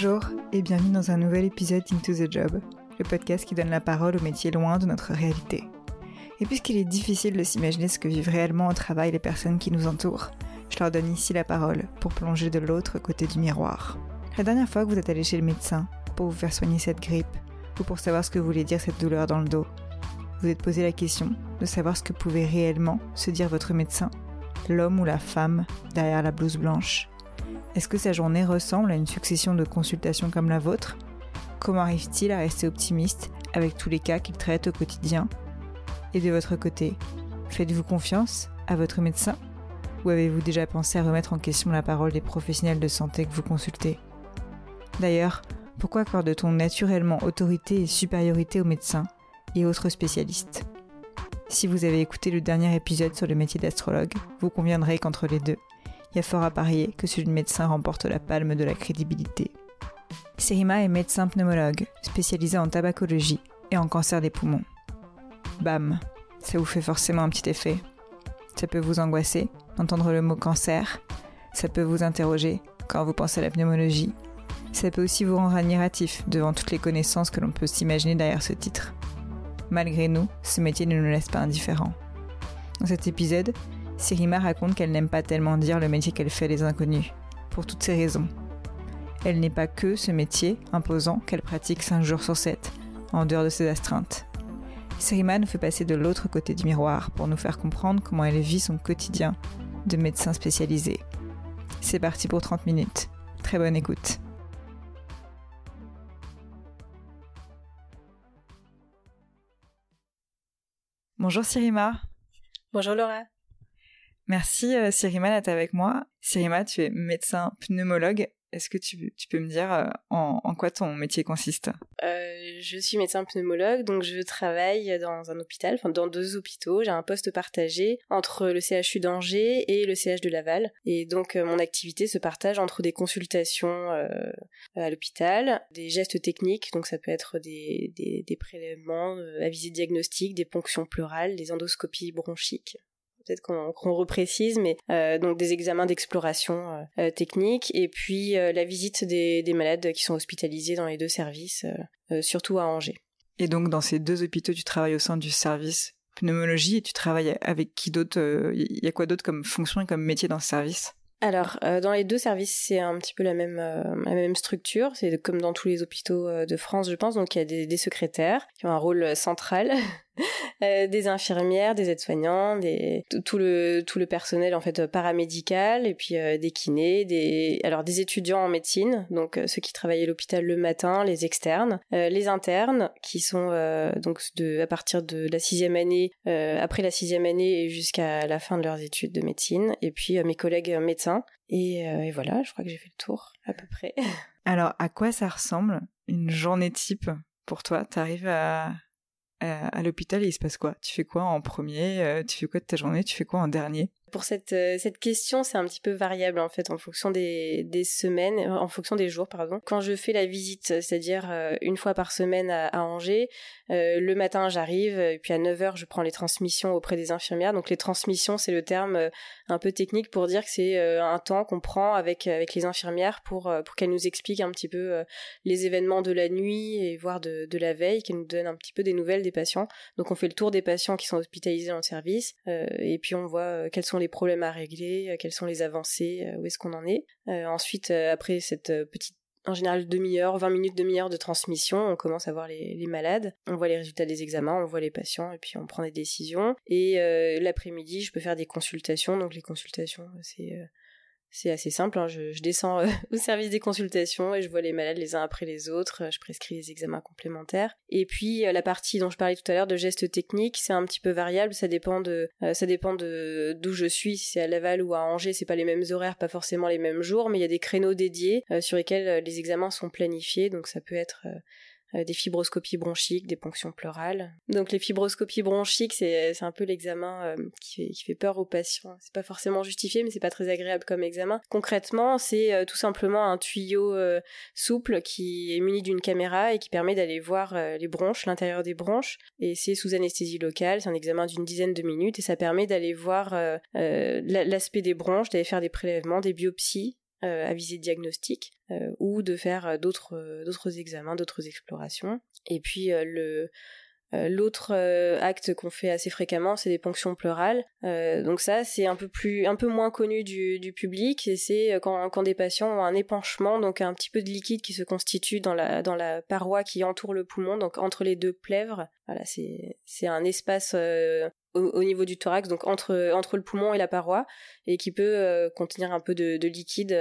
Bonjour et bienvenue dans un nouvel épisode Into the Job, le podcast qui donne la parole aux métiers loin de notre réalité. Et puisqu'il est difficile de s'imaginer ce que vivent réellement au travail les personnes qui nous entourent, je leur donne ici la parole pour plonger de l'autre côté du miroir. La dernière fois que vous êtes allé chez le médecin pour vous faire soigner cette grippe ou pour savoir ce que voulait dire cette douleur dans le dos, vous êtes posé la question de savoir ce que pouvait réellement se dire votre médecin, l'homme ou la femme derrière la blouse blanche. Est-ce que sa journée ressemble à une succession de consultations comme la vôtre? Comment arrive-t-il à rester optimiste avec tous les cas qu'il traite au quotidien? Et de votre côté, faites-vous confiance à votre médecin? Ou avez-vous déjà pensé à remettre en question la parole des professionnels de santé que vous consultez? D'ailleurs, pourquoi accorde-t-on naturellement autorité et supériorité aux médecins et autres spécialistes? Si vous avez écouté le dernier épisode sur le métier d'astrologue, vous conviendrez qu'entre les deux, fort à parier que celui de médecin remporte la palme de la crédibilité. Serima est médecin pneumologue, spécialisé en tabacologie et en cancer des poumons. Bam, ça vous fait forcément un petit effet. Ça peut vous angoisser d'entendre le mot cancer, ça peut vous interroger quand vous pensez à la pneumologie, ça peut aussi vous rendre admiratif devant toutes les connaissances que l'on peut s'imaginer derrière ce titre. Malgré nous, ce métier ne nous laisse pas indifférents. Dans cet épisode, Sirima raconte qu'elle n'aime pas tellement dire le métier qu'elle fait les inconnus, pour toutes ces raisons. Elle n'est pas que ce métier imposant qu'elle pratique 5 jours sur 7, en dehors de ses astreintes. Sirima nous fait passer de l'autre côté du miroir pour nous faire comprendre comment elle vit son quotidien de médecin spécialisé. C'est parti pour 30 minutes. Très bonne écoute. Bonjour Sirima. Bonjour Laura. Merci euh, Sirima d'être avec moi. Sirima, tu es médecin pneumologue. Est-ce que tu, peux me dire euh, en, quoi ton métier consiste? Euh, Je suis médecin pneumologue, donc je travaille dans un hôpital, dans deux hôpitaux. J'ai un poste partagé entre le CHU d'Angers et le CH de Laval. Et donc mon activité se partage entre des consultations à l'hôpital, des gestes techniques, donc ça peut être des, des prélèvements à visée diagnostique, des ponctions pleurales, des endoscopies bronchiques peut-être qu'on reprécise, mais euh, donc des examens d'exploration euh, euh, technique et puis la visite des, malades qui sont hospitalisés dans les deux services, surtout à Angers. Et donc dans ces deux hôpitaux, tu travailles au sein du service pneumologie et tu travailles avec qui d'autre Il y a quoi d'autre comme fonction et comme métier dans ce service? Alors, dans les deux services, c'est un petit peu la même, la même structure. C'est comme dans tous les hôpitaux de France, je pense. Donc, il y a des, des secrétaires qui ont un rôle central Euh, des infirmières, des aides-soignants, des tout le tout le personnel en fait paramédical et puis euh, des kinés, des alors des étudiants en médecine, donc euh, ceux qui travaillent à l'hôpital le matin, les externes, les internes qui sont donc à partir de la sixième année, après la sixième année et jusqu'à la fin de leurs études de médecine, et puis mes collègues médecins. Et, et voilà, je crois que j'ai fait le tour à peu près. Alors, à quoi ça ressemble une journée type pour toi? T'arrives à à l'hôpital, il se passe quoi? Tu fais quoi en premier? Euh, Tu fais quoi de ta journée? Tu fais quoi en dernier? Pour cette, euh, cette question, c'est un petit peu variable en fait en fonction des, des semaines, euh, en fonction des jours, pardon. Quand je fais la visite, c'est-à-dire euh, une fois par semaine à, Angers, le matin j'arrive et puis à 9h je prends les transmissions auprès des infirmières. Donc les transmissions, c'est le terme un peu technique pour dire que c'est un temps qu'on prend avec avec les infirmières pour pour qu'elles nous expliquent un petit peu les événements de la nuit et voire de, de la veille, qu'elles nous donnent un petit peu des nouvelles des patients. Donc on fait le tour des patients qui sont hospitalisés le service et puis on voit quels sont les problèmes à régler, euh, quelles sont les avancées, euh, où est-ce qu'on en est. Euh, ensuite, après cette petite en général demi-heure, 20 minutes, demi-heure de transmission, on commence à voir les, malades, on voit les résultats des examens, on voit les patients et puis on prend des décisions. Et l'après-midi, je peux faire des consultations. Donc les consultations, c'est c'est assez simple, hein. je, descends euh, au service des consultations et je vois les malades les uns après les autres, euh, je prescris les examens complémentaires. Et puis euh, la partie dont je parlais tout à l'heure de gestes techniques, c'est un petit peu variable, ça dépend de d'où je suis, si c'est à Laval ou à Angers, c'est pas les mêmes horaires, pas forcément les mêmes jours, mais il y a des créneaux dédiés sur lesquels les examens sont planifiés, donc ça peut être des fibroscopies bronchiques, des ponctions pleurales. Donc les fibroscopies bronchiques, c'est un peu l'examen euh, qui, fait, qui fait peur aux patients. C'est pas forcément justifié, mais c'est pas très agréable comme examen. Concrètement, c'est euh, tout simplement un tuyau souple qui est muni d'une caméra et qui permet d'aller voir les bronches, l'intérieur des bronches. Et c'est sous anesthésie locale. C'est un examen d'une dizaine de minutes et ça permet d'aller voir l'aspect des bronches, d'aller faire des prélèvements, des biopsies à visée diagnostique ou de faire d'autres d'autres examens, d'autres explorations. Et puis le euh, l'autre euh, acte qu'on fait assez fréquemment, c'est des ponctions pleurales. Euh, donc ça, c'est un peu plus, un peu moins connu du, du public, et c'est quand, quand, des patients ont un épanchement, donc un petit peu de liquide qui se constitue dans la dans la paroi qui entoure le poumon, donc entre les deux plèvres. Voilà, c'est un espace au, niveau du thorax, donc entre entre le poumon et la paroi, et qui peut contenir un peu de, de liquide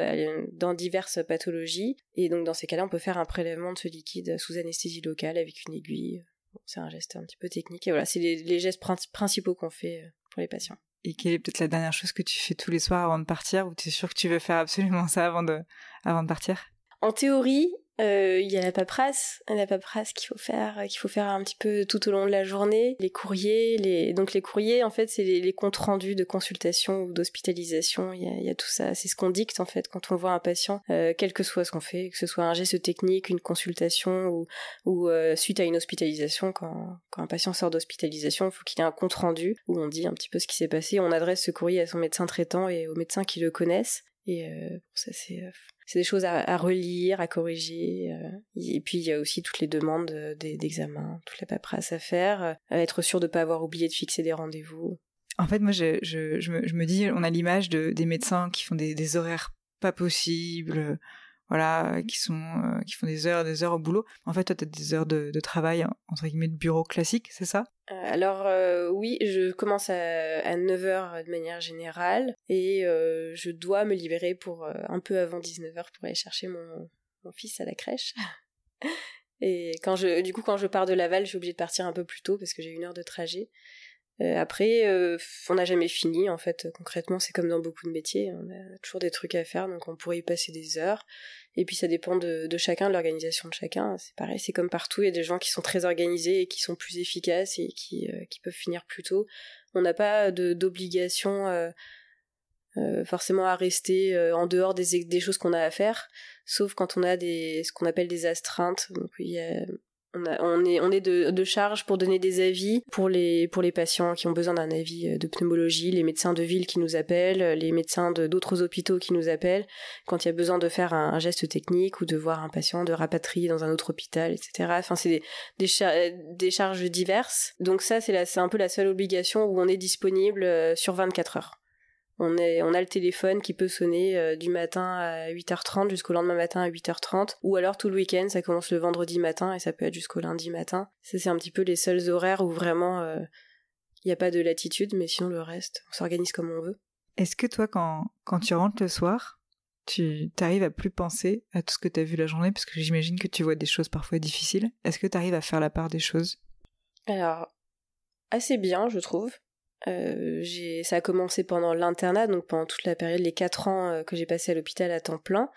dans diverses pathologies. Et donc dans ces cas-là, on peut faire un prélèvement de ce liquide sous anesthésie locale avec une aiguille c'est un geste un petit peu technique. Et voilà, c'est les, gestes principaux qu'on fait euh, pour les patients. Et quelle est peut-être la dernière chose que tu fais tous les soirs avant de partir ou tu es sûr que tu veux faire absolument ça avant de, avant de partir? En théorie, euh, il y a la paperasse, la paperasse qu'il faut faire, qu'il faut faire un petit peu tout au long de la journée. Les courriers, les donc les courriers en fait c'est les, comptes rendus de consultation ou d'hospitalisation. Il y a, tout ça, c'est ce qu'on dicte en fait quand on voit un patient, euh, quel que soit ce qu'on fait, que ce soit un geste technique, une consultation ou ou euh, suite à une hospitalisation. Quand quand un patient sort d'hospitalisation, il faut qu'il ait un compte rendu où on dit un petit peu ce qui s'est passé. On adresse ce courrier à son médecin traitant et aux médecins qui le connaissent. Et ça c'est c'est des choses à, relire, à corriger. Euh, et puis il y a aussi toutes les demandes d'examen, toute la paperasse à faire, euh, être sûr de ne pas avoir oublié de fixer des rendez-vous. En fait, moi, je, me, dis, on a l'image de, des médecins qui font des horaires pas possibles, voilà, qui sont euh, qui font des heures, des heures au boulot. En fait, toi, tu as des heures de, de, travail entre guillemets de bureau classique, c'est ça? Euh, Alors euh, oui, je commence à, à 9h de manière générale et je dois me libérer pour un peu avant 19h pour aller chercher mon, mon fils à la crèche. et quand je du coup quand je pars de Laval, je suis obligée de partir un peu plus tôt parce que j'ai une heure de trajet. Euh, après, euh, on n'a jamais fini en fait. Concrètement, c'est comme dans beaucoup de métiers, on a toujours des trucs à faire, donc on pourrait y passer des heures. Et puis ça dépend de, de chacun, de l'organisation de chacun. C'est pareil, c'est comme partout. Il y a des gens qui sont très organisés et qui sont plus efficaces et qui, euh, qui peuvent finir plus tôt. On n'a pas d'obligation euh, forcément à rester en dehors des, des choses qu'on a à faire, sauf quand on a des ce qu'on appelle des astreintes. Donc il y a on, est, on est de, charge pour donner des avis pour les, pour les patients qui ont besoin d'un avis euh, de pneumologie, les médecins de ville qui nous appellent, les médecins de d'autres hôpitaux qui nous appellent, quand il y a besoin de faire un, geste technique ou de voir un patient, de rapatrier dans un autre hôpital, etc. Enfin, c'est des, des, des, charges diverses. Donc ça, c'est un peu la seule obligation où on est disponible euh, sur 24 heures. On, est, on a le téléphone qui peut sonner euh, du matin à 8h30 jusqu'au lendemain matin à 8h30, ou alors tout le week-end, ça commence le vendredi matin et ça peut être jusqu'au lundi matin. Ça, c'est un petit peu les seuls horaires où vraiment il euh, n'y a pas de latitude, mais sinon le reste, on s'organise comme on veut. Est-ce que toi, quand, quand tu rentres le soir, tu arrives à plus penser à tout ce que tu as vu la journée, parce que j'imagine que tu vois des choses parfois difficiles. Est-ce que tu arrives à faire la part des choses? Alors, assez bien, je trouve. Euh, ça a commencé pendant l'internat, donc pendant toute la période, les quatre ans euh, que j'ai passé à l'hôpital à temps plein.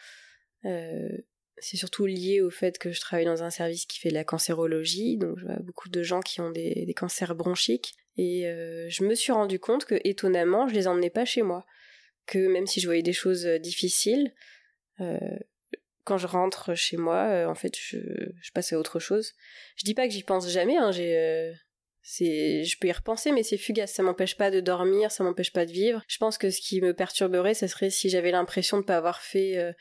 Euh, c'est surtout lié au fait que je travaille dans un service qui fait de la cancérologie, donc je vois beaucoup de gens qui ont des, cancers bronchiques. Et je me suis rendu compte que, étonnamment, je les emmenais pas chez moi. Que même si je voyais des choses difficiles, quand je rentre chez moi, en fait, je, je passe à autre chose. Je dis pas que j'y pense jamais, hein, j'ai c'est, je peux y repenser, mais c'est fugace. Ça m'empêche pas de dormir, ça m'empêche pas de vivre. Je pense que ce qui me perturberait, ce serait si j'avais l'impression de pas avoir fait euh,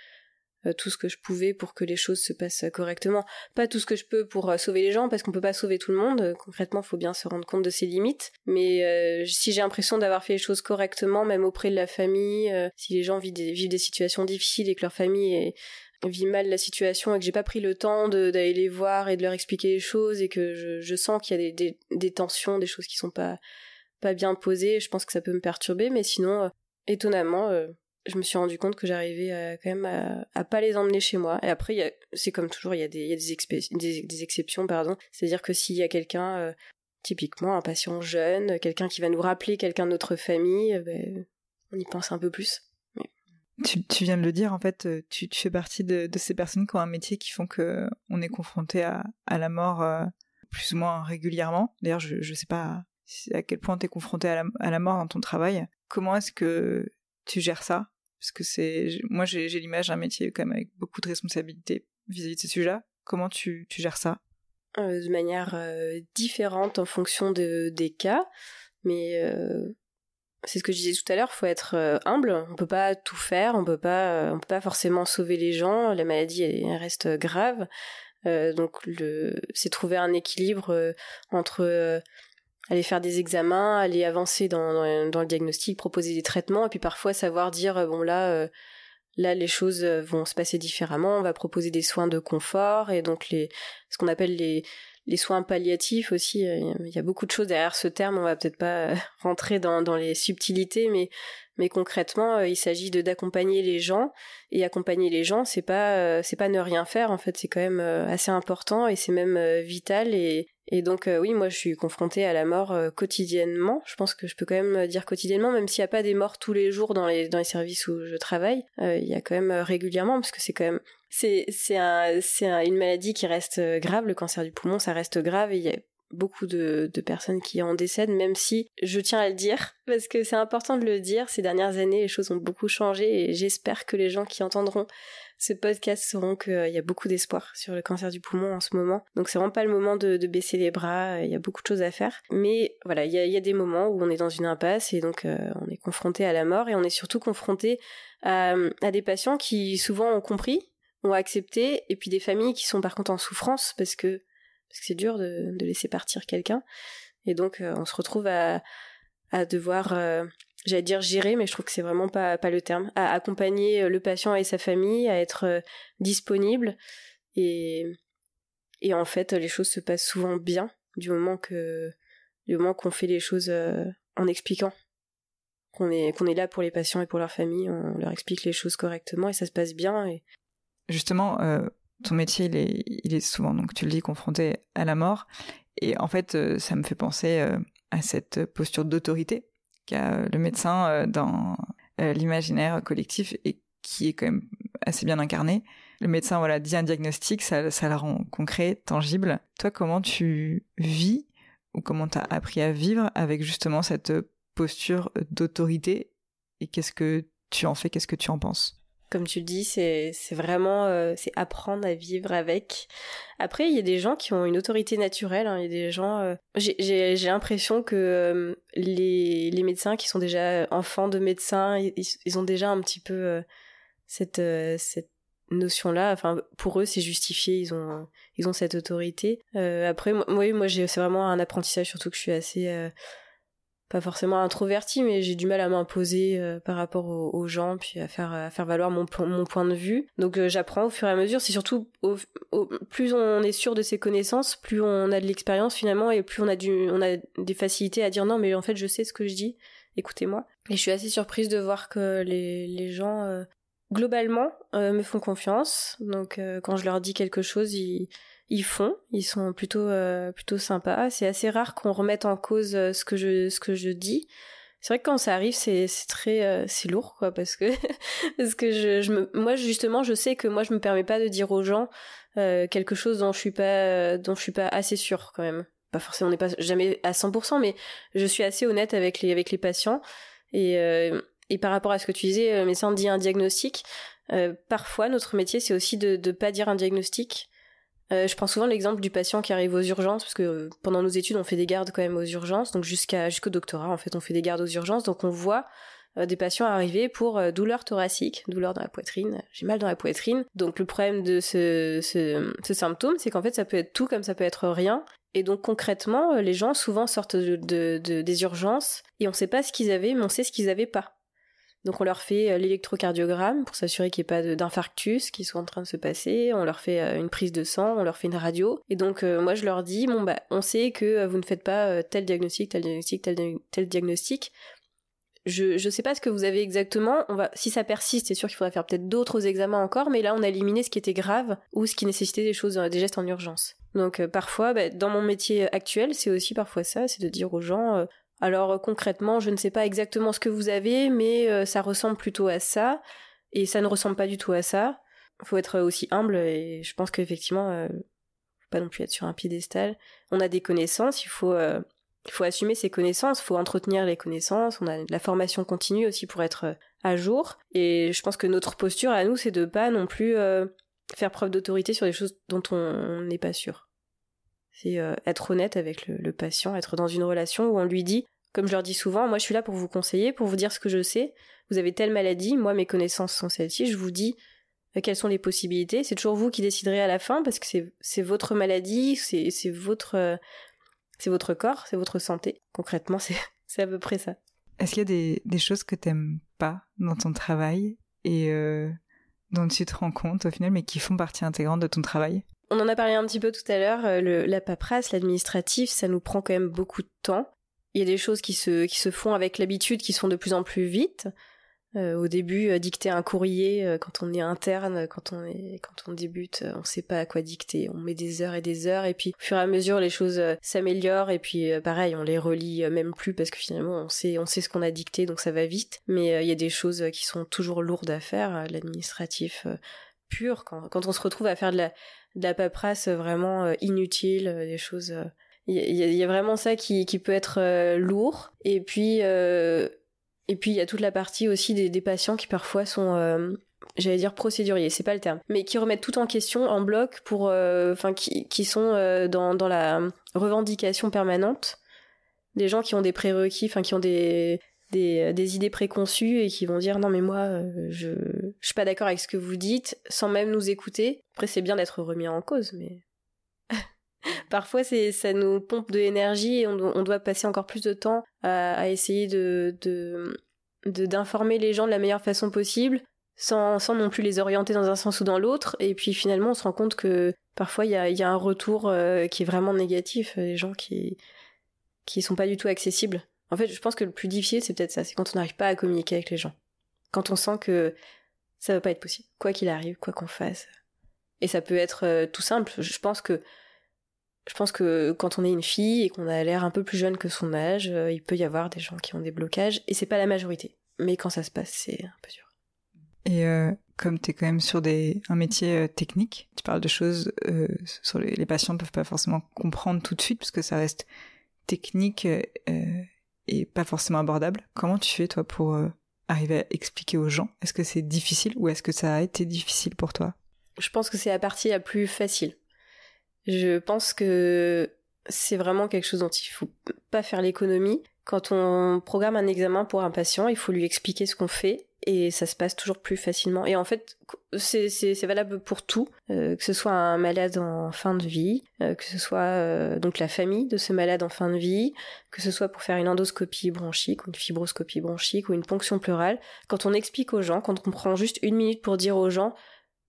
euh, tout ce que je pouvais pour que les choses se passent correctement. Pas tout ce que je peux pour euh, sauver les gens, parce qu'on peut pas sauver tout le monde. concrètement, faut bien se rendre compte de ses limites. Mais si j'ai l'impression d'avoir fait les choses correctement, même auprès de la famille, si les gens vivent des, vivent des situations difficiles et que leur famille est vit mal la situation et que j'ai pas pris le temps d'aller les voir et de leur expliquer les choses et que je, sens qu'il y a des, tensions, des choses qui sont pas, pas bien posées, je pense que ça peut me perturber, mais sinon, euh, étonnamment, euh, je me suis rendu compte que j'arrivais quand même à, pas les emmener chez moi. Et après, c'est comme toujours, il y a des, exceptions, pardon. C'est-à-dire que s'il y a quelqu'un, euh, typiquement un patient jeune, quelqu'un qui va nous rappeler quelqu'un de notre famille, ben, on y pense un peu plus. Tu, viens de le dire, en fait, euh, tu, fais partie de, ces personnes qui ont un métier qui font que on est confronté à, la mort euh, plus ou moins régulièrement. D'ailleurs, je ne sais pas à quel point tu es confronté à la, mort dans ton travail. Comment est-ce que tu gères ça? Parce que c'est, moi, j'ai l'image d'un métier quand avec beaucoup de responsabilités vis-à-vis de ces sujets-là. Comment tu, gères ça? Euh, De manière différente en fonction de, des cas, mais c'est ce que je disais tout à l'heure, faut être humble. On peut pas tout faire, on peut pas, on peut pas forcément sauver les gens. La maladie reste grave, donc c'est trouver un équilibre entre aller faire des examens, aller avancer dans, le diagnostic, proposer des traitements, et puis parfois savoir dire bon là là les choses vont se passer différemment, on va proposer des soins de confort et donc ce qu'on appelle les les soins palliatifs aussi, euh, il y a beaucoup de choses derrière ce terme, on va peut-être pas euh, rentrer dans, les subtilités, mais, concrètement, euh, il s'agit de d'accompagner les gens, et accompagner les gens, c'est pas, c'est pas ne rien faire, en fait, c'est quand même assez important, et c'est même vital, et, donc oui, moi je suis confrontée à la mort quotidiennement. Je pense que je peux quand même dire quotidiennement, même s'il n'y a pas des morts tous les jours dans les services où je travaille, il y a quand même régulièrement parce que c'est quand même c'est un, une maladie qui reste euh, grave. Le cancer du poumon, ça reste grave et il y a beaucoup de, personnes qui en décèdent, même si je tiens à le dire, parce que c'est important de le dire. Ces dernières années, les choses ont beaucoup changé et j'espère que les gens qui entendront ce podcast sauront qu'il y a beaucoup d'espoir sur le cancer du poumon en ce moment. Donc c'est vraiment pas le moment de, baisser les bras, il y a beaucoup de choses à faire. Mais voilà, il y a, des moments où on est dans une impasse et donc euh, on est confronté à la mort et on est surtout confronté à des patients qui souvent ont compris ont accepté, et puis des familles qui sont par contre en souffrance parce que parce que c'est dur de, de, laisser partir quelqu'un, et donc euh, on se retrouve à, à devoir, euh, j'allais dire gérer, mais je trouve que c'est vraiment pas pas le terme, à accompagner euh, le patient et sa famille, à être disponible, et et en fait les choses se passent souvent bien du moment que du moment qu'on fait les choses en expliquant. Qu'on est qu'on est là pour les patients et pour leur famille, on leur explique les choses correctement et ça se passe bien justement, euh, ton métier, il est, souvent, donc tu le dis, confronté à la mort. Et en fait, euh, ça me fait penser euh, à cette posture d'autorité qu'a le médecin dans l'imaginaire collectif et qui est quand même assez bien incarné. Le médecin, voilà, dit un diagnostic, ça, ça la rend concret, tangible. Toi, comment tu vis ou comment tu as appris à vivre avec justement cette posture d'autorité et qu'est-ce que tu en fais, qu'est-ce que tu en penses? Comme tu le dis, c'est vraiment euh, apprendre à vivre avec. Après, il y a des gens qui ont une autorité naturelle. Hein. Il y a des gens. Euh, j'ai l'impression que euh, les les médecins qui sont déjà enfants de médecins, ils, ont déjà un petit peu cette cette notion là. Enfin, pour eux, c'est justifié. Ils ont ils ont cette autorité. après, moi, moi, j'ai c'est vraiment un apprentissage surtout que je suis assez pas forcément introverti, mais j'ai du mal à m'imposer euh, par rapport aux, gens, puis à faire, à faire valoir mon, mon point de vue. Donc euh, j'apprends au fur et à mesure. C'est surtout au, plus on est sûr de ses connaissances, plus on a de l'expérience finalement, et plus on a, du, on a des facilités à dire non, mais en fait je sais ce que je dis, écoutez-moi. Et je suis assez surprise de voir que les, les gens, euh, globalement, me font confiance. Donc quand je leur dis quelque chose, ils ils font, ils sont plutôt euh, plutôt sympas. C'est assez rare qu'on remette en cause euh, ce que je ce que je dis. C'est vrai que quand ça arrive, c'est c'est très euh, c'est lourd quoi parce que parce que je, je me moi justement je sais que moi je me permets pas de dire aux gens quelque chose dont je suis pas dont je suis pas assez sûre quand même. Pas forcément on n'est pas jamais à 100% mais je suis assez honnête avec les avec les patients et et par rapport à ce que tu disais mais sans dire un diagnostic parfois notre métier c'est aussi de de pas dire un diagnostic euh, je prends souvent l'exemple du patient qui arrive aux urgences parce que euh, pendant nos études on fait des gardes quand même aux urgences donc jusqu'à jusqu'au doctorat en fait on fait des gardes aux urgences donc on voit euh, des patients arriver pour douleur thoracique, douleur dans la poitrine, j'ai mal dans la poitrine. Donc le problème de ce, symptôme, c'est qu'en fait ça peut être tout comme ça peut être rien. Et donc concrètement, les gens souvent sortent de, de, de des urgences et on sait pas ce qu'ils avaient, mais on sait ce qu'ils avaient pas. Donc on leur fait euh, l'électrocardiogramme pour s'assurer qu'il n'y ait pas d'infarctus qui soit en train de se passer, on leur fait euh, une prise de sang, on leur fait une radio. Et donc euh, moi je leur dis, bon bah on sait que vous ne faites pas tel diagnostic, tel diagnostic, tel, diagnostic. Je je sais pas ce que vous avez exactement. On va si ça persiste, c'est sûr qu'il faudra faire peut-être d'autres examens encore, mais là on a éliminé ce qui était grave ou ce qui nécessitait des choses, des gestes en urgence. Donc parfois, bah, dans mon métier actuel, c'est aussi parfois ça, c'est de dire aux gens, alors euh, concrètement, je ne sais pas exactement ce que vous avez, mais euh, ça ressemble plutôt à ça, et ça ne ressemble pas du tout à ça. Il faut être aussi humble, et je pense qu'effectivement, euh, faut pas non plus être sur un piédestal. On a des connaissances, il faut, euh, il faut assumer ces connaissances, il faut entretenir les connaissances, on a de la formation continue aussi pour être à jour, et je pense que notre posture à nous, c'est de pas non plus faire preuve d'autorité sur des choses dont on n'est pas sûr. C'est euh, être honnête avec le, patient, être dans une relation où on lui dit Comme je leur dis souvent, moi je suis là pour vous conseiller, pour vous dire ce que je sais. Vous avez telle maladie, moi mes connaissances sont celles-ci, je vous dis euh, quelles sont les possibilités. C'est toujours vous qui déciderez à la fin parce que c'est votre maladie, c'est votre, euh, c'est votre corps, c'est votre santé. Concrètement, c'est à peu près ça. Est-ce qu'il y a des, choses que t'aimes pas dans ton travail et dont tu te rends compte au final, mais qui font partie intégrante de ton travail? On en a parlé un petit peu tout à l'heure. La paperasse, l'administratif, ça nous prend quand même beaucoup de temps. Il y a des choses qui se, qui se font avec l'habitude, qui se font de plus en plus vite. Euh, au début, euh, dicter un courrier euh, quand on est interne, quand on est, quand on débute, on sait pas à quoi dicter. On met des heures et des heures, et puis au fur et à mesure, les choses s'améliorent, et puis pareil, on les relit même plus parce que finalement, on sait, on sait ce qu'on a dicté, donc ça va vite. Mais il y a des choses qui sont toujours lourdes à faire, l'administratif pur. Quand, quand on se retrouve à faire de la, de la paperasse vraiment inutile, des choses. Il y, y, a vraiment ça qui, qui peut être lourd. Et puis et puis il y a toute la partie aussi des, patients qui parfois sont euh, j'allais dire procéduriers, c'est pas le terme, mais qui remettent tout en question en bloc pour, euh, enfin, qui, qui, sont euh, dans, dans la revendication permanente. Des gens qui ont des prérequis, enfin, qui ont des, des, des, idées préconçues et qui vont dire non mais moi je, je suis pas d'accord avec ce que vous dites sans même nous écouter. Après c'est bien d'être remis en cause, mais Parfois, c'est ça nous pompe de l'énergie et on, doit passer encore plus de temps à, essayer de, d'informer les gens de la meilleure façon possible, sans, sans non plus les orienter dans un sens ou dans l'autre. Et puis finalement, on se rend compte que parfois il y a, y a, un retour euh, qui est vraiment négatif, des gens qui qui sont pas du tout accessibles. En fait, je pense que le plus difficile, c'est peut-être ça, c'est quand on n'arrive pas à communiquer avec les gens, quand on sent que ça va pas être possible, quoi qu'il arrive, quoi qu'on fasse. Et ça peut être euh, tout simple. Je pense que je pense que quand on est une fille et qu'on a l'air un peu plus jeune que son âge, euh, il peut y avoir des gens qui ont des blocages, et c'est pas la majorité. Mais quand ça se passe, c'est un peu dur. Et euh, comme tu es quand même sur des, un métier euh, technique, tu parles de choses sur les, les patients ne peuvent pas forcément comprendre tout de suite, parce que ça reste technique et pas forcément abordable. Comment tu fais, toi, pour arriver à expliquer aux gens? Est-ce que c'est difficile ou est-ce que ça a été difficile pour toi? Je pense que c'est la partie la plus facile. Je pense que c'est vraiment quelque chose dont il faut pas faire l'économie. Quand on programme un examen pour un patient, il faut lui expliquer ce qu'on fait et ça se passe toujours plus facilement. Et en fait, c'est valable pour tout, euh, que ce soit un malade en fin de vie, euh, que ce soit euh, donc la famille de ce malade en fin de vie, que ce soit pour faire une endoscopie bronchique ou une fibroscopie bronchique ou une ponction pleurale. Quand on explique aux gens, quand on prend juste une minute pour dire aux gens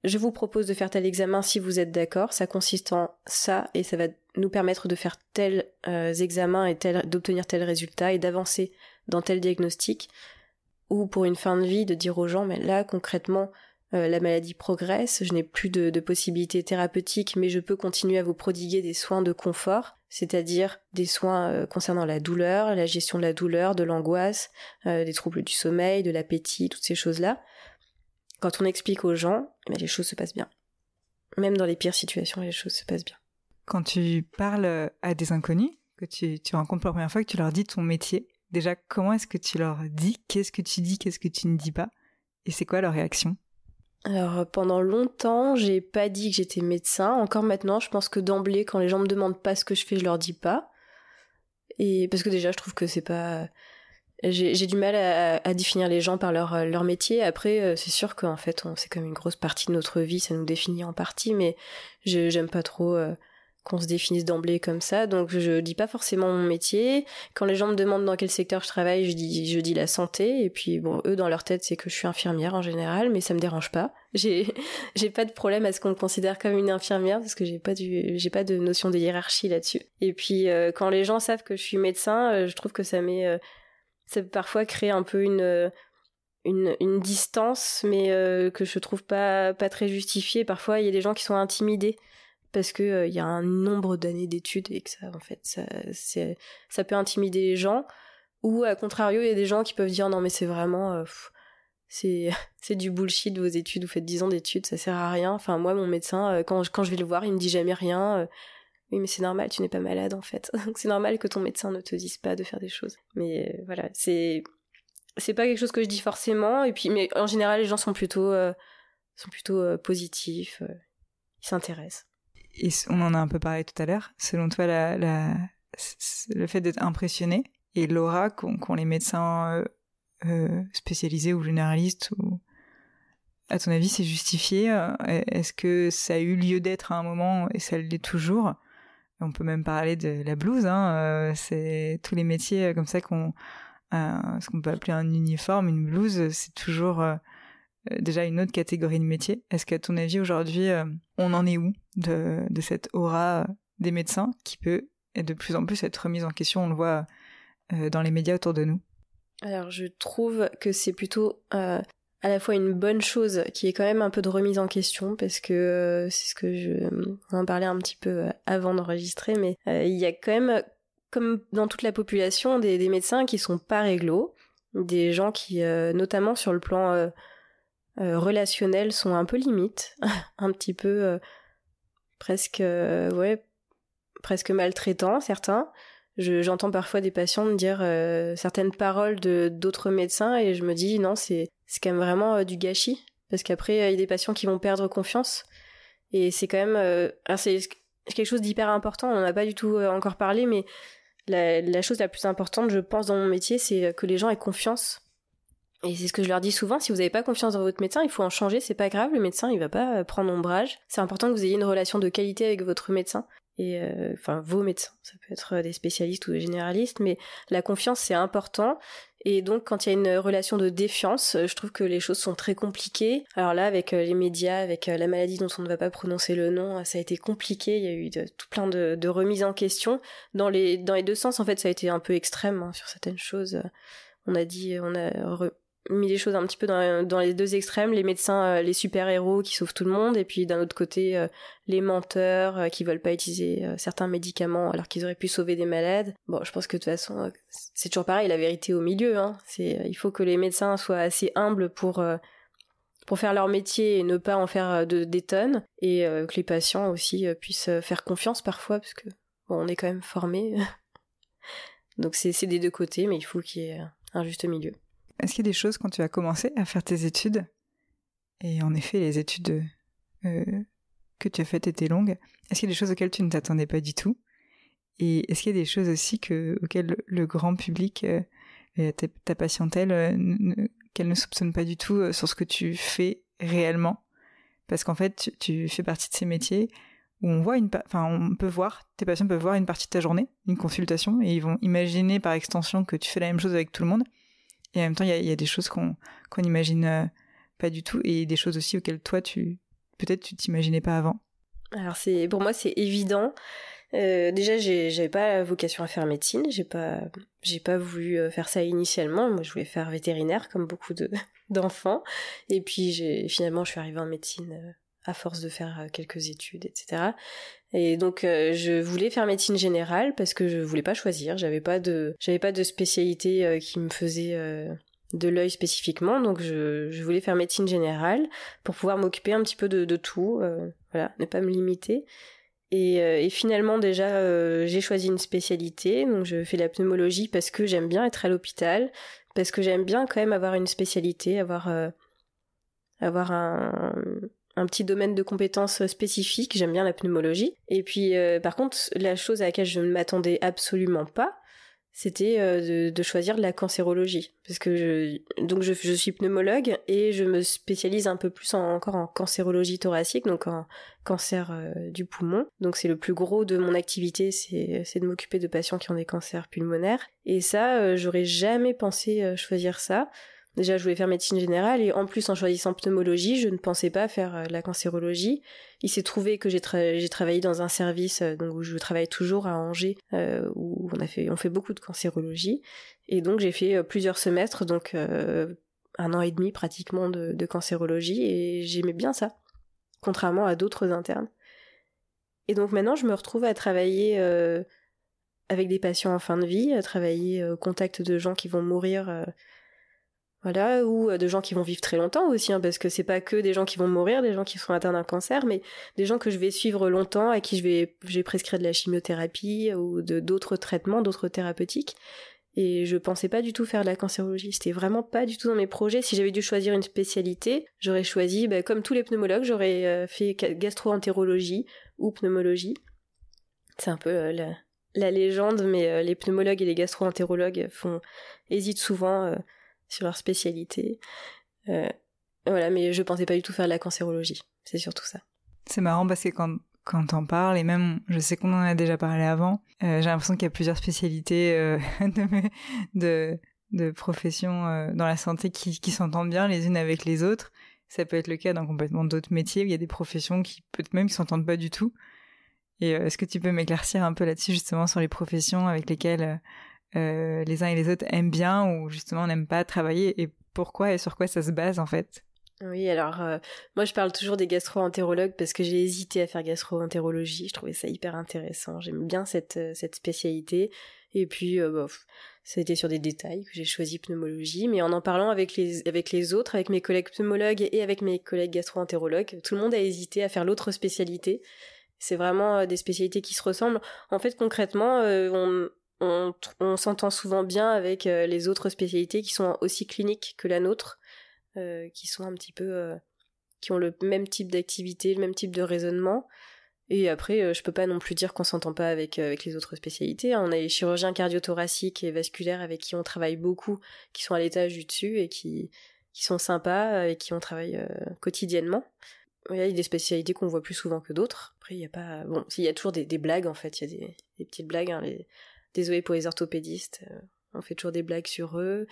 je vous propose de faire tel examen si vous êtes d'accord. Ça consiste en ça et ça va nous permettre de faire tel euh, examen et tel, d'obtenir tel résultat et d'avancer dans tel diagnostic. Ou pour une fin de vie, de dire aux gens, mais là concrètement, euh, la maladie progresse, je n'ai plus de, possibilités thérapeutiques, mais je peux continuer à vous prodiguer des soins de confort, c'est-à-dire des soins euh, concernant la douleur, la gestion de la douleur, de l'angoisse, des troubles du sommeil, de l'appétit, toutes ces choses-là quand on explique aux gens, les choses se passent bien. Même dans les pires situations, les choses se passent bien. Quand tu parles à des inconnus, que tu, tu rencontres pour la première fois, que tu leur dis ton métier, déjà, comment est-ce que tu leur dis? Qu'est-ce que tu dis? Qu'est-ce que tu ne dis pas? Et c'est quoi leur réaction? Alors pendant longtemps, j'ai pas dit que j'étais médecin. Encore maintenant, je pense que d'emblée, quand les gens me demandent pas ce que je fais, je leur dis pas. Et parce que déjà, je trouve que c'est pas j'ai du mal à, à, définir les gens par leur, leur métier. Après, euh, c'est sûr qu'en fait, c'est comme une grosse partie de notre vie, ça nous définit en partie, mais j'aime pas trop euh, qu'on se définisse d'emblée comme ça, donc je dis pas forcément mon métier. Quand les gens me demandent dans quel secteur je travaille, je dis, je dis la santé, et puis bon, eux, dans leur tête, c'est que je suis infirmière en général, mais ça me dérange pas. J'ai, j'ai pas de problème à ce qu'on me considère comme une infirmière, parce que j'ai pas du, j'ai pas de notion de hiérarchie là-dessus. Et puis, euh, quand les gens savent que je suis médecin, je trouve que ça met ça peut parfois créer un peu une une, une distance, mais euh, que je trouve pas pas très justifiée. Parfois, il y a des gens qui sont intimidés parce que euh, il y a un nombre d'années d'études et que ça, en fait, ça, ça peut intimider les gens. Ou à contrario, il y a des gens qui peuvent dire non mais c'est vraiment euh, c'est c'est du bullshit vos études, vous faites 10 ans d'études, ça sert à rien. Enfin moi mon médecin quand quand je vais le voir, il me dit jamais rien oui, mais c'est normal, tu n'es pas malade en fait. Donc c'est normal que ton médecin ne te dise pas de faire des choses. Mais euh, voilà, c'est c'est pas quelque chose que je dis forcément. Et puis, mais en général, les gens sont plutôt euh, sont plutôt euh, positifs. ils s'intéressent. On en a un peu parlé tout à l'heure. Selon toi, le fait d'être impressionné, et l'aura qu'ont les médecins spécialisés ou généralistes à ton avis, c'est justifié Est-ce que ça a eu lieu d'être à un moment et ça l'est toujours? On peut même parler de la blouse. Hein, c'est tous les métiers comme ça qu'on, ce qu'on peut appeler un uniforme, une blouse, c'est toujours euh, déjà une autre catégorie de métier. Est-ce qu'à ton avis aujourd'hui, euh, on en est où de, de cette aura des médecins qui peut de plus en plus être remise en question On le voit euh, dans les médias autour de nous? Alors je trouve que c'est plutôt à la fois une bonne chose qui est quand même un peu de remise en question parce que c'est ce que je en parlais un petit peu avant d'enregistrer, mais il y a quand même comme dans toute la population des, des, médecins qui sont pas réglo, des gens qui notamment sur le plan euh, relationnels sont un peu limites, un petit peu euh, presque euh, ouais presque maltraitants certains. J'entends parfois des patients me dire certaines paroles de d'autres médecins et je me dis non c'est c'est quand même vraiment du gâchis parce qu'après il y a des patients qui vont perdre confiance et c'est quand même c'est quelque chose d'hyper important on n'en a pas du tout encore parlé mais la, la, chose la plus importante je pense dans mon métier c'est que les gens aient confiance et c'est ce que je leur dis souvent, si vous n'avez pas confiance dans votre médecin, il faut en changer, c'est pas grave, le médecin il va pas euh, prendre ombrage. C'est important que vous ayez une relation de qualité avec votre médecin. Et euh, enfin vos médecins, ça peut être des spécialistes ou des généralistes, mais la confiance c'est important. Et donc quand il y a une relation de défiance, je trouve que les choses sont très compliquées. Alors là, avec euh, les médias, avec la maladie dont on ne va pas prononcer le nom, ça a été compliqué. Il y a eu tout plein de, remises en question dans les dans les deux sens. En fait, ça a été un peu extrême hein, sur certaines choses. On a dit, on a mis les choses un petit peu dans, dans les deux extrêmes, les médecins, euh, les super-héros qui sauvent tout le monde, et puis d'un autre côté, euh, les menteurs euh, qui veulent pas utiliser certains médicaments alors qu'ils auraient pu sauver des malades. Bon, je pense que de toute façon, c'est toujours pareil, la vérité au milieu. Hein. C'est, il faut que les médecins soient assez humbles pour pour faire leur métier et ne pas en faire de, des tonnes, et que les patients aussi puissent faire confiance parfois, parce que bon, on est quand même formés. Donc c'est, c'est des deux côtés, mais il faut qu'il y ait un juste milieu. Est-ce qu'il y a des choses quand tu as commencé à faire tes études, et en effet les études euh, que tu as faites étaient longues, est-ce qu'il y a des choses auxquelles tu ne t'attendais pas du tout? Et est-ce qu'il y a des choses aussi que, auxquelles le grand public, euh, ta, patientèle, euh, qu'elle ne soupçonne pas du tout sur ce que tu fais réellement? Parce qu'en fait, tu, fais partie de ces métiers où on voit une, enfin, on peut voir, tes patients peuvent voir une partie de ta journée, une consultation, et ils vont imaginer par extension que tu fais la même chose avec tout le monde. Et en même temps, il y a, des choses qu'on qu'on n'imagine euh, pas du tout et des choses aussi auxquelles toi, tu peut-être tu t'imaginais pas avant. Alors c'est pour moi c'est évident. Euh, déjà, j'avais pas vocation à faire médecine. J'ai pas, j'ai pas voulu euh, faire ça initialement. Moi, je voulais faire vétérinaire, comme beaucoup de d'enfants. Et puis, finalement, je suis arrivée en médecine euh, à force de faire quelques études, etc. Et donc euh, je voulais faire médecine générale parce que je voulais pas choisir, j'avais pas de j'avais pas de spécialité euh, qui me faisait euh, de l'œil spécifiquement, donc je, voulais faire médecine générale pour pouvoir m'occuper un petit peu de, tout, voilà, ne pas me limiter. Et, finalement déjà j'ai choisi une spécialité, donc je fais la pneumologie parce que j'aime bien être à l'hôpital, parce que j'aime bien quand même avoir une spécialité, avoir avoir un petit domaine de compétences spécifique, j'aime bien la pneumologie. Et puis euh, par contre, la chose à laquelle je ne m'attendais absolument pas, c'était euh, de, choisir la cancérologie. Parce que je, suis pneumologue et je me spécialise un peu plus encore en cancérologie thoracique, donc en cancer euh, du poumon. Donc c'est le plus gros de mon activité, c'est de m'occuper de patients qui ont des cancers pulmonaires. Et ça, j'aurais jamais pensé choisir ça. Déjà, je voulais faire médecine générale et en plus, en choisissant pneumologie, je ne pensais pas faire euh, la cancérologie. Il s'est trouvé que j'ai, travaillé dans un service euh, où je travaille toujours à Angers, euh, où on a fait, beaucoup de cancérologie. Et donc, j'ai fait plusieurs semestres, donc un an et demi pratiquement de cancérologie et j'aimais bien ça, contrairement à d'autres internes. Et donc maintenant, je me retrouve à travailler avec des patients en fin de vie, à travailler au contact de gens qui vont mourir voilà, ou euh, de gens qui vont vivre très longtemps aussi, hein, parce que c'est pas que des gens qui vont mourir, des gens qui sont atteints d'un cancer, mais des gens que je vais suivre longtemps, à qui je vais, j'ai prescrire de la chimiothérapie ou de d'autres traitements, d'autres thérapeutiques. Et je pensais pas du tout faire de la cancérologie. C'était vraiment pas du tout dans mes projets. Si j'avais dû choisir une spécialité, j'aurais choisi, bah, comme tous les pneumologues, j'aurais euh, fait gastro-entérologie ou pneumologie. C'est un peu euh, la légende, mais les pneumologues et les gastro-entérologues font hésitent souvent sur leur spécialité. voilà, mais je pensais pas du tout faire de la cancérologie. C'est surtout ça. C'est marrant parce que quand quand t'en parles, et même, je sais qu'on en a déjà parlé avant, j'ai l'impression qu'il y a plusieurs spécialités de, de, de professions dans la santé qui, qui s'entendent bien les unes avec les autres. Ça peut être le cas dans complètement d'autres métiers où il y a des professions qui peut-être même qui s'entendent pas du tout. Et euh, est-ce que tu peux m'éclaircir un peu là-dessus justement sur les professions avec lesquelles euh, les uns et les autres aiment bien ou justement n'aiment pas travailler et pourquoi et sur quoi ça se base en fait? Oui, alors euh, moi je parle toujours des gastro-entérologues parce que j'ai hésité à faire gastro-entérologie, je trouvais ça hyper intéressant, j'aime bien cette, cette spécialité. Et puis ça a été sur des détails que j'ai choisi pneumologie, mais en en parlant avec les, avec les autres, avec mes collègues pneumologues et avec mes collègues gastro-entérologues, tout le monde a hésité à faire l'autre spécialité. C'est vraiment euh, des spécialités qui se ressemblent. En fait, concrètement, euh, on, on, s'entend souvent bien avec euh, les autres spécialités qui sont aussi cliniques que la nôtre, qui sont un petit peu... qui ont le même type d'activité, le même type de raisonnement. Et après, euh, je peux pas non plus dire qu'on s'entend pas avec, euh, avec les autres spécialités. Hein. On a les chirurgiens cardiothoraciques et vasculaires avec qui on travaille beaucoup, qui sont à l'étage du dessus et qui, qui sont sympas et qui on travaille euh, quotidiennement. Il y a des spécialités qu'on voit plus souvent que d'autres. Après, il y a pas. Bon, il y a toujours des, blagues en fait. Il y a des, petites blagues. Hein. Désolé pour les orthopédistes. on fait toujours des blagues sur eux.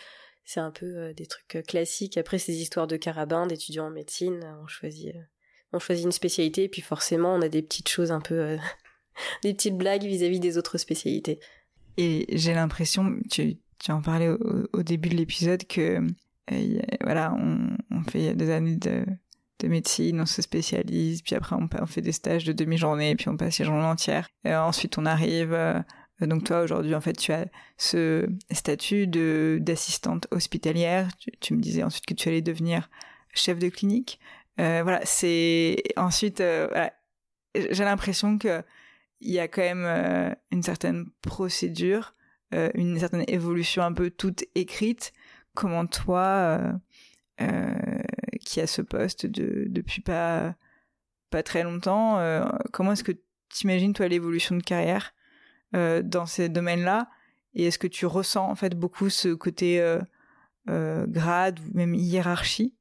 C'est un peu des trucs classiques. Après, ces histoires de carabins, d'étudiants en médecine, on choisit on choisit une spécialité et puis forcément on a des petites choses un peu euh, des petites blagues vis-à-vis des autres spécialités. Et j'ai l'impression, tu, tu en parlais au, début de l'épisode que euh, voilà, on, fait des années de, de médecine, on se spécialise, puis après on, on fait des stages de demi-journée, puis on passe les journées entières. Et ensuite on arrive. Euh, donc toi aujourd'hui en fait tu as ce statut de d'assistante hospitalière. Tu, me disais ensuite que tu allais devenir chef de clinique. Euh, voilà, c'est ensuite, euh, j'ai l'impression que il y a quand même euh, une certaine procédure, une certaine évolution un peu toute écrite. Comment toi, qui a ce poste de, depuis pas pas très longtemps, comment est-ce que tu imagines toi l'évolution de carrière? Dans ces domaines-là. Et est-ce que tu ressens en fait beaucoup ce côté grade ou même hiérarchie?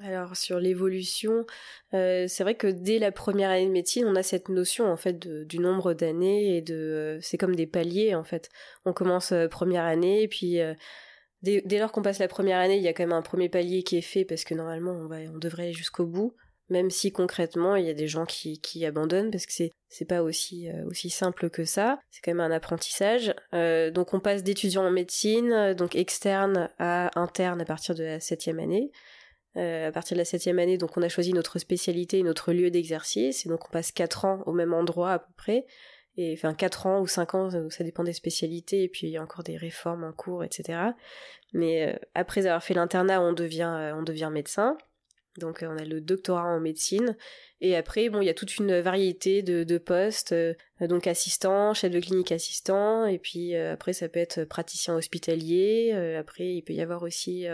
Alors sur l'évolution, euh, c'est vrai que dès la première année de médecine, on a cette notion en fait du nombre d'années et euh, c'est comme des paliers en fait. On commence euh, première année et puis dès, lors qu'on passe la première année, il y a quand même un premier palier qui est fait parce que normalement on va on devrait aller jusqu'au bout, même si concrètement il y a des gens qui, qui abandonnent parce que c'est c'est pas aussi aussi simple que ça. C'est quand même un apprentissage. donc on passe d'étudiant en médecine, donc externe à interne à partir de la septième année. Euh, à partir de la septième année, donc on a choisi notre spécialité, notre lieu d'exercice, et donc on passe quatre ans au même endroit à peu près, et enfin quatre ans ou cinq ans, ça dépend des spécialités, et puis il y a encore des réformes en cours, etc. Mais euh, après avoir fait l'internat, on devient, euh, on devient médecin. Donc on a le doctorat en médecine. Et après bon il y a toute une variété de, postes euh, donc assistant, chef de clinique assistant. Et puis euh, après ça peut être praticien hospitalier, euh, après il peut y avoir aussi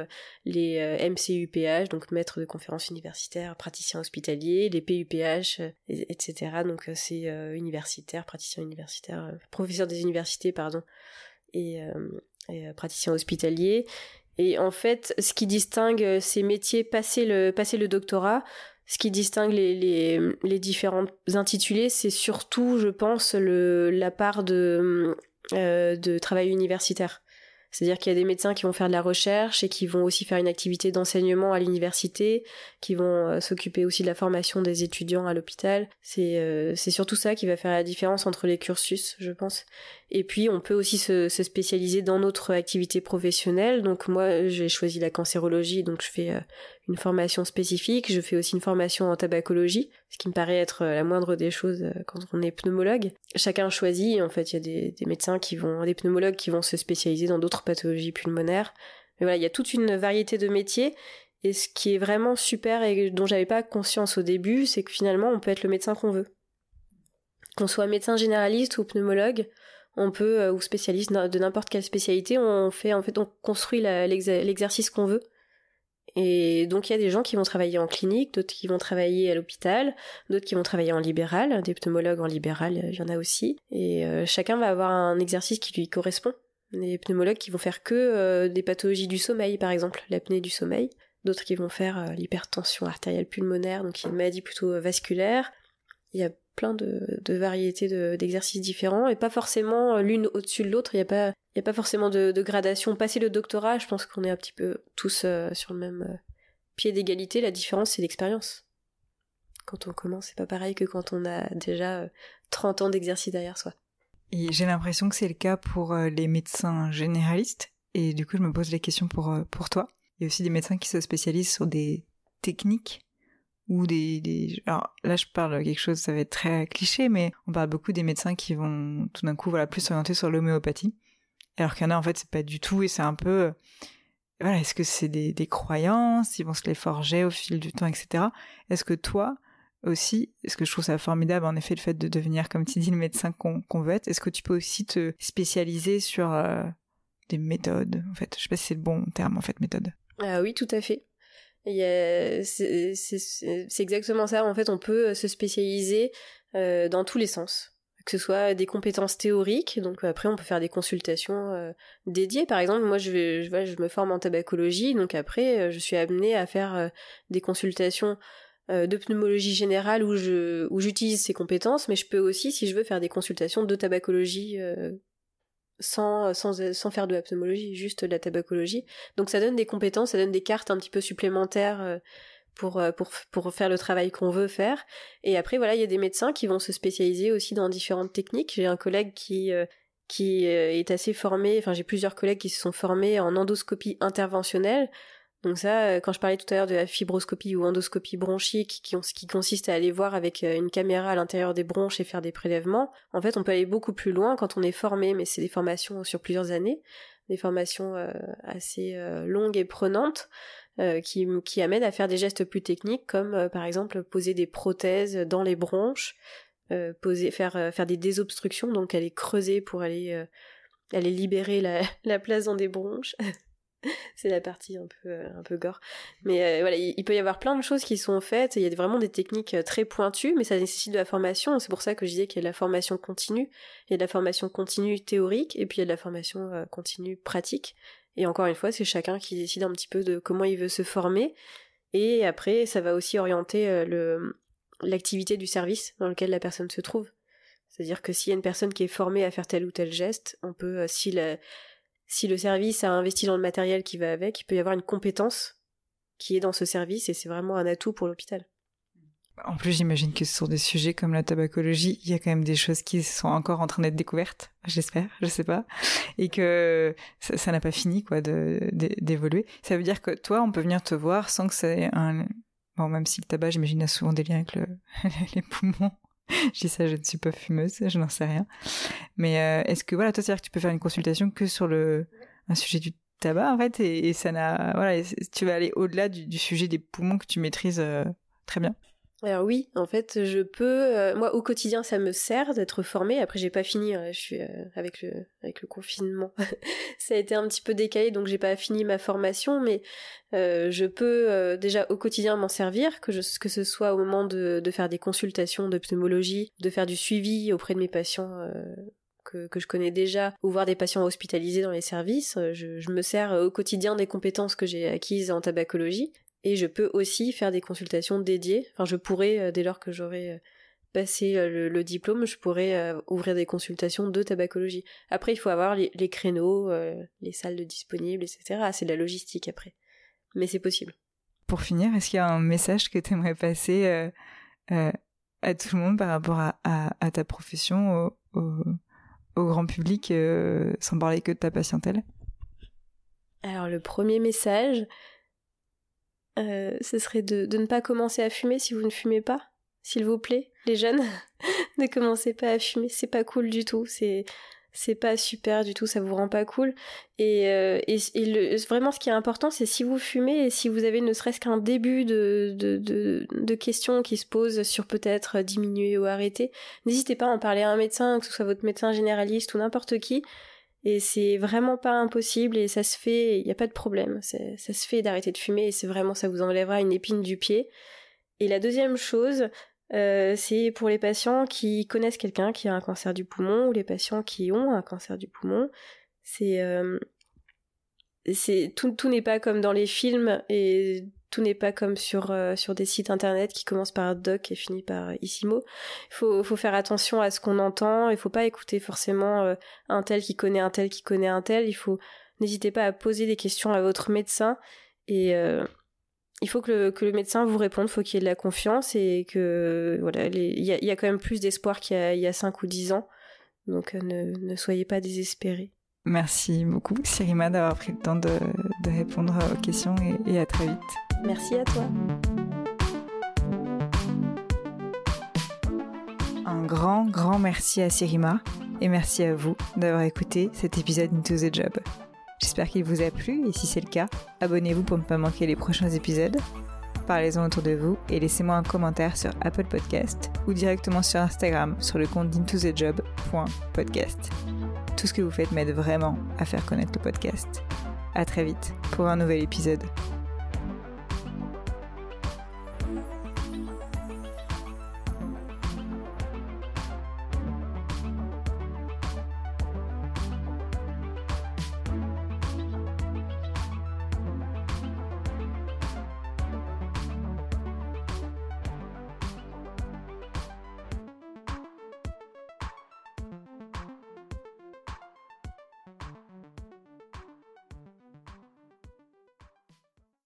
les MCUPH donc maître de conférences universitaires, praticien hospitalier, les PUPH etc. Donc c'est universitaire, praticien universitaire, professeur des universités pardon et praticien hospitalier et en fait, ce qui distingue euh, ces métiers passé le, le doctorat, ce qui distingue les, les, les différents intitulés, c'est surtout, je pense, le, la part de, euh, de travail universitaire. C'est-à-dire qu'il y a des médecins qui vont faire de la recherche et qui vont aussi faire une activité d'enseignement à l'université, qui vont euh, s'occuper aussi de la formation des étudiants à l'hôpital. C'est euh, surtout ça qui va faire la différence entre les cursus, je pense. Et puis on peut aussi se, se spécialiser dans notre activité professionnelle. Donc moi j'ai choisi la cancérologie, donc je fais euh, une formation spécifique. Je fais aussi une formation en tabacologie, ce qui me paraît être la moindre des choses quand on est pneumologue. Chacun choisit. En fait, il y a des, des médecins qui vont, des pneumologues qui vont se spécialiser dans d'autres pathologies pulmonaires. Mais voilà, il y a toute une variété de métiers. Et ce qui est vraiment super et dont j'avais pas conscience au début, c'est que finalement, on peut être le médecin qu'on veut. Qu'on soit médecin généraliste ou pneumologue, on peut, euh, ou spécialiste de n'importe quelle spécialité, on fait, en fait, on construit l'exercice qu'on veut. Et donc il y a des gens qui vont travailler en clinique, d'autres qui vont travailler à l'hôpital, d'autres qui vont travailler en libéral, des pneumologues en libéral, il y en a aussi. Et euh, chacun va avoir un exercice qui lui correspond. Des pneumologues qui vont faire que euh, des pathologies du sommeil, par exemple, l'apnée du sommeil. D'autres qui vont faire euh, l'hypertension artérielle pulmonaire, donc une maladie plutôt vasculaire. Il y a plein de, variétés d'exercices différents et pas forcément l'une au-dessus de l'autre. Il n'y a pas, y a pas forcément de, gradation. Passer le doctorat, je pense qu'on est un petit peu tous sur le même pied d'égalité. La différence, c'est l'expérience. Quand on commence, c'est pas pareil que quand on a déjà 30 ans d'exercice derrière soi. Et j'ai l'impression que c'est le cas pour euh, les médecins généralistes. Et du coup, je me pose la question pour, euh, pour toi. Il y a aussi des médecins qui se spécialisent sur des techniques ou des, des... Alors là, je parle quelque chose, ça va être très cliché, mais on parle beaucoup des médecins qui vont tout d'un coup voilà, plus s'orienter sur l'homéopathie. Alors qu'il y en a, en fait, c'est pas du tout, et c'est un peu... Voilà, est-ce que c'est des, des croyances, ils vont se les forger au fil du temps, etc. Est-ce que toi, aussi, est-ce que je trouve ça formidable, en effet, le fait de devenir, comme tu dis, le médecin qu'on veut être. Est-ce que tu peux aussi te spécialiser sur euh, des méthodes, en fait? Je sais pas si c'est le bon terme, en fait, méthode. Ah oui, tout à fait. C'est exactement ça. En fait, on peut se spécialiser euh, dans tous les sens. Que ce soit des compétences théoriques, donc après on peut faire des consultations euh, dédiées. Par exemple, moi je, vais, je, je me forme en tabacologie, donc après je suis amenée à faire des consultations euh, de pneumologie générale où je où j'utilise ces compétences, mais je peux aussi, si je veux, faire des consultations de tabacologie euh, sans, sans, sans faire de la pneumologie, juste de la tabacologie. Donc ça donne des compétences, ça donne des cartes un petit peu supplémentaires euh, pour, pour, pour faire le travail qu'on veut faire. Et après, voilà, il y a des médecins qui vont se spécialiser aussi dans différentes techniques. J'ai un collègue qui qui est assez formé, enfin j'ai plusieurs collègues qui se sont formés en endoscopie interventionnelle, donc ça, euh, quand je parlais tout à l'heure de la fibroscopie ou endoscopie bronchique, qui, consiste à aller voir avec euh, une caméra à l'intérieur des bronches et faire des prélèvements, en fait, on peut aller beaucoup plus loin quand on est formé, mais c'est des formations sur plusieurs années, des formations euh, assez longues et prenantes, qui, amènent à faire des gestes plus techniques, comme par exemple poser des prothèses dans les bronches, faire, des désobstructions, donc aller creuser pour aller, libérer la place dans des bronches. c'est la partie un peu euh, un peu gore. Mais euh, voilà il, peut y avoir plein de choses qui sont faites. Il y a vraiment des techniques euh, très pointues mais ça nécessite de la formation. C'est pour ça que je disais qu'il y a de la formation continue. Il y a de la formation continue théorique et puis il y a de la formation continue pratique. Et encore une fois c'est chacun qui décide un petit peu de comment il veut se former. Et après ça va aussi orienter le l'activité du service dans lequel la personne se trouve. C'est-à-dire que s'il y a une personne qui est formée à faire tel ou tel geste on peut si si le service a investi dans le matériel qui va avec, il peut y avoir une compétence qui est dans ce service et c'est vraiment un atout pour l'hôpital. En plus, j'imagine que sur des sujets comme la tabacologie, il y a quand même des choses qui sont encore en train d'être découvertes, j'espère, je sais pas, et que ça n'a pas fini quoi d'évoluer. Ça veut dire que toi, on peut venir te voir sans que c'est un bon, même si le tabac, j'imagine, a souvent des liens avec le... les poumons. je dis ça, je ne suis pas fumeuse, je n'en sais rien. Mais euh, est-ce que voilà, toi, c'est-à-dire que tu peux faire une consultation que sur le un sujet du tabac en fait, et, ça n'a voilà, tu vas aller au-delà du, sujet des poumons que tu maîtrises euh, très bien. Alors oui, en fait, je peux. Euh, moi, au quotidien, ça me sert d'être formée. Après, j'ai pas fini. Hein, je suis euh, avec le confinement. ça a été un petit peu décalé, donc j'ai pas fini ma formation. Mais euh, je peux déjà au quotidien m'en servir, que que ce soit au moment de, faire des consultations de pneumologie, de faire du suivi auprès de mes patients. Que, je connais déjà, ou voir des patients hospitalisés dans les services. Je me sers au quotidien des compétences que j'ai acquises en tabacologie. Et je peux aussi faire des consultations dédiées. Enfin, je pourrais, euh, dès lors que j'aurai euh, passé euh, le, diplôme, je pourrais ouvrir des consultations de tabacologie. Après, il faut avoir les, créneaux, les salles de disponibles, etc. C'est de la logistique après. Mais c'est possible. Pour finir, est-ce qu'il y a un message que tu aimerais passer à tout le monde par rapport à, ta profession, au, au grand public, sans parler que de ta patientèle? Alors, le premier message, euh, ce serait de, de, ne pas commencer à fumer si vous ne fumez pas, s'il vous plaît, les jeunes. ne commencez pas à fumer, c'est pas cool du tout, c'est c'est pas super du tout, ça vous rend pas cool. Et, euh, et, le, vraiment, ce qui est important, c'est si vous fumez et si vous avez ne serait-ce qu'un début de, de, de, de, questions qui se posent sur peut-être diminuer ou arrêter, n'hésitez pas à en parler à un médecin, que ce soit votre médecin généraliste ou n'importe qui, Et c'est vraiment pas impossible et ça se fait, il n'y a pas de problème. Ça se fait d'arrêter de fumer et c'est vraiment, ça vous enlèvera une épine du pied. Et la deuxième chose, euh, c'est pour les patients qui connaissent quelqu'un qui a un cancer du poumon ou les patients qui ont un cancer du poumon. C'est euh, tout, tout n'est pas comme dans les films et tout n'est pas comme sur euh, sur des sites internet qui commencent par doc et finissent par Issimo. Il faut faut faire attention à ce qu'on entend. Il faut pas écouter forcément un tel qui connaît un tel qui connaît un tel. Il faut n'hésitez pas à poser des questions à votre médecin et il faut que le, que le, médecin vous réponde, il faut qu'il y ait de la confiance et que voilà, il y, a quand même plus d'espoir qu'il y, a, 5 ou 10 ans. Donc euh, ne, soyez pas désespérés. Merci beaucoup, Sirima, d'avoir pris le temps de, de, répondre aux questions et à très vite. Merci à toi. Un grand, grand merci à Sirima et merci à vous d'avoir écouté cet épisode Into the Job. J'espère qu'il vous a plu et si c'est le cas, abonnez-vous pour ne pas manquer les prochains épisodes. Parlez-en autour de vous et laissez-moi un commentaire sur Apple Podcast ou directement sur Instagram sur le compte d'intothejob.podcast. Tout ce que vous faites m'aide vraiment à faire connaître le podcast. À très vite pour un nouvel épisode.